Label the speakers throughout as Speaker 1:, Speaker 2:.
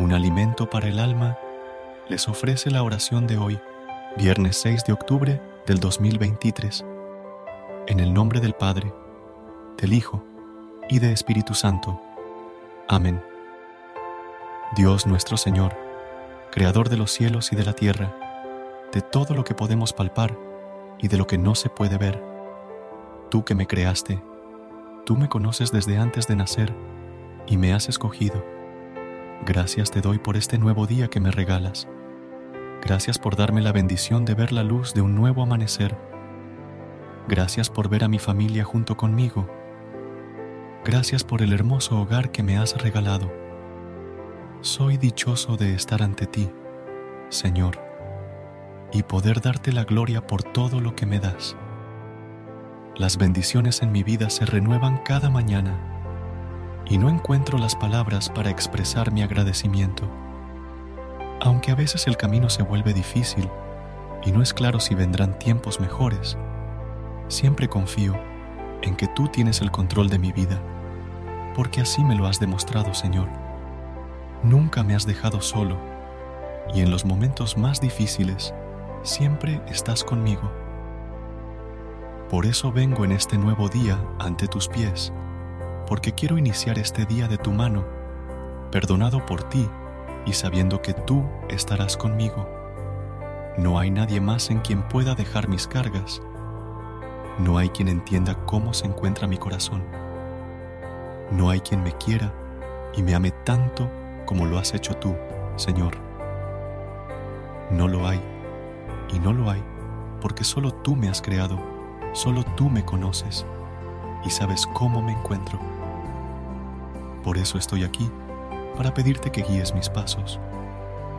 Speaker 1: Un alimento para el alma, les ofrece la oración de hoy, viernes 6 de octubre del 2023. En el nombre del Padre, del Hijo y de Espíritu Santo. Amén. Dios nuestro Señor, Creador de los cielos y de la tierra, de todo lo que podemos palpar y de lo que no se puede ver, tú que me creaste, tú me conoces desde antes de nacer y me has escogido Gracias te doy por este nuevo día que me regalas. Gracias por darme la bendición de ver la luz de un nuevo amanecer. Gracias por ver a mi familia junto conmigo. Gracias por el hermoso hogar que me has regalado. Soy dichoso de estar ante ti, Señor, y poder darte la gloria por todo lo que me das. Las bendiciones en mi vida se renuevan cada mañana y no encuentro las palabras para expresar mi agradecimiento. Aunque a veces el camino se vuelve difícil y no es claro si vendrán tiempos mejores, siempre confío en que tú tienes el control de mi vida, porque así me lo has demostrado, Señor. Nunca me has dejado solo y en los momentos más difíciles siempre estás conmigo. Por eso vengo en este nuevo día ante tus pies porque quiero iniciar este día de tu mano, perdonado por ti y sabiendo que tú estarás conmigo. No hay nadie más en quien pueda dejar mis cargas. No hay quien entienda cómo se encuentra mi corazón. No hay quien me quiera y me ame tanto como lo has hecho tú, Señor. No lo hay, y no lo hay, porque solo tú me has creado, solo tú me conoces y sabes cómo me encuentro. Por eso estoy aquí, para pedirte que guíes mis pasos,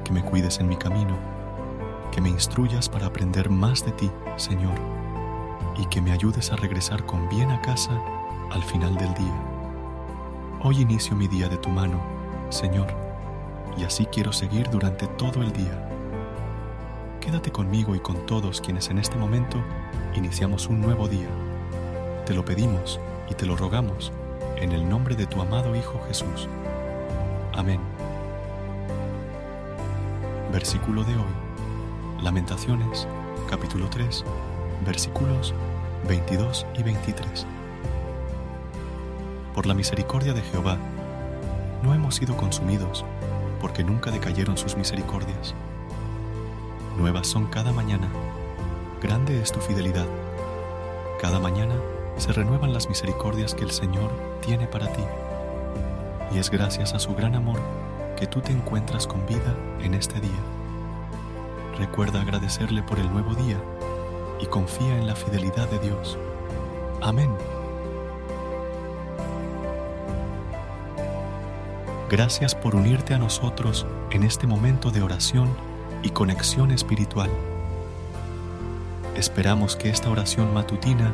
Speaker 1: que me cuides en mi camino, que me instruyas para aprender más de ti, Señor, y que me ayudes a regresar con bien a casa al final del día. Hoy inicio mi día de tu mano, Señor, y así quiero seguir durante todo el día. Quédate conmigo y con todos quienes en este momento iniciamos un nuevo día. Te lo pedimos y te lo rogamos en el nombre de tu amado Hijo Jesús. Amén. Versículo de hoy. Lamentaciones, capítulo 3, versículos 22 y 23. Por la misericordia de Jehová, no hemos sido consumidos, porque nunca decayeron sus misericordias. Nuevas son cada mañana, grande es tu fidelidad. Cada mañana se renuevan las misericordias que el Señor tiene para ti. Y es gracias a su gran amor que tú te encuentras con vida en este día. Recuerda agradecerle por el nuevo día y confía en la fidelidad de Dios. Amén. Gracias por unirte a nosotros en este momento de oración y conexión espiritual. Esperamos que esta oración matutina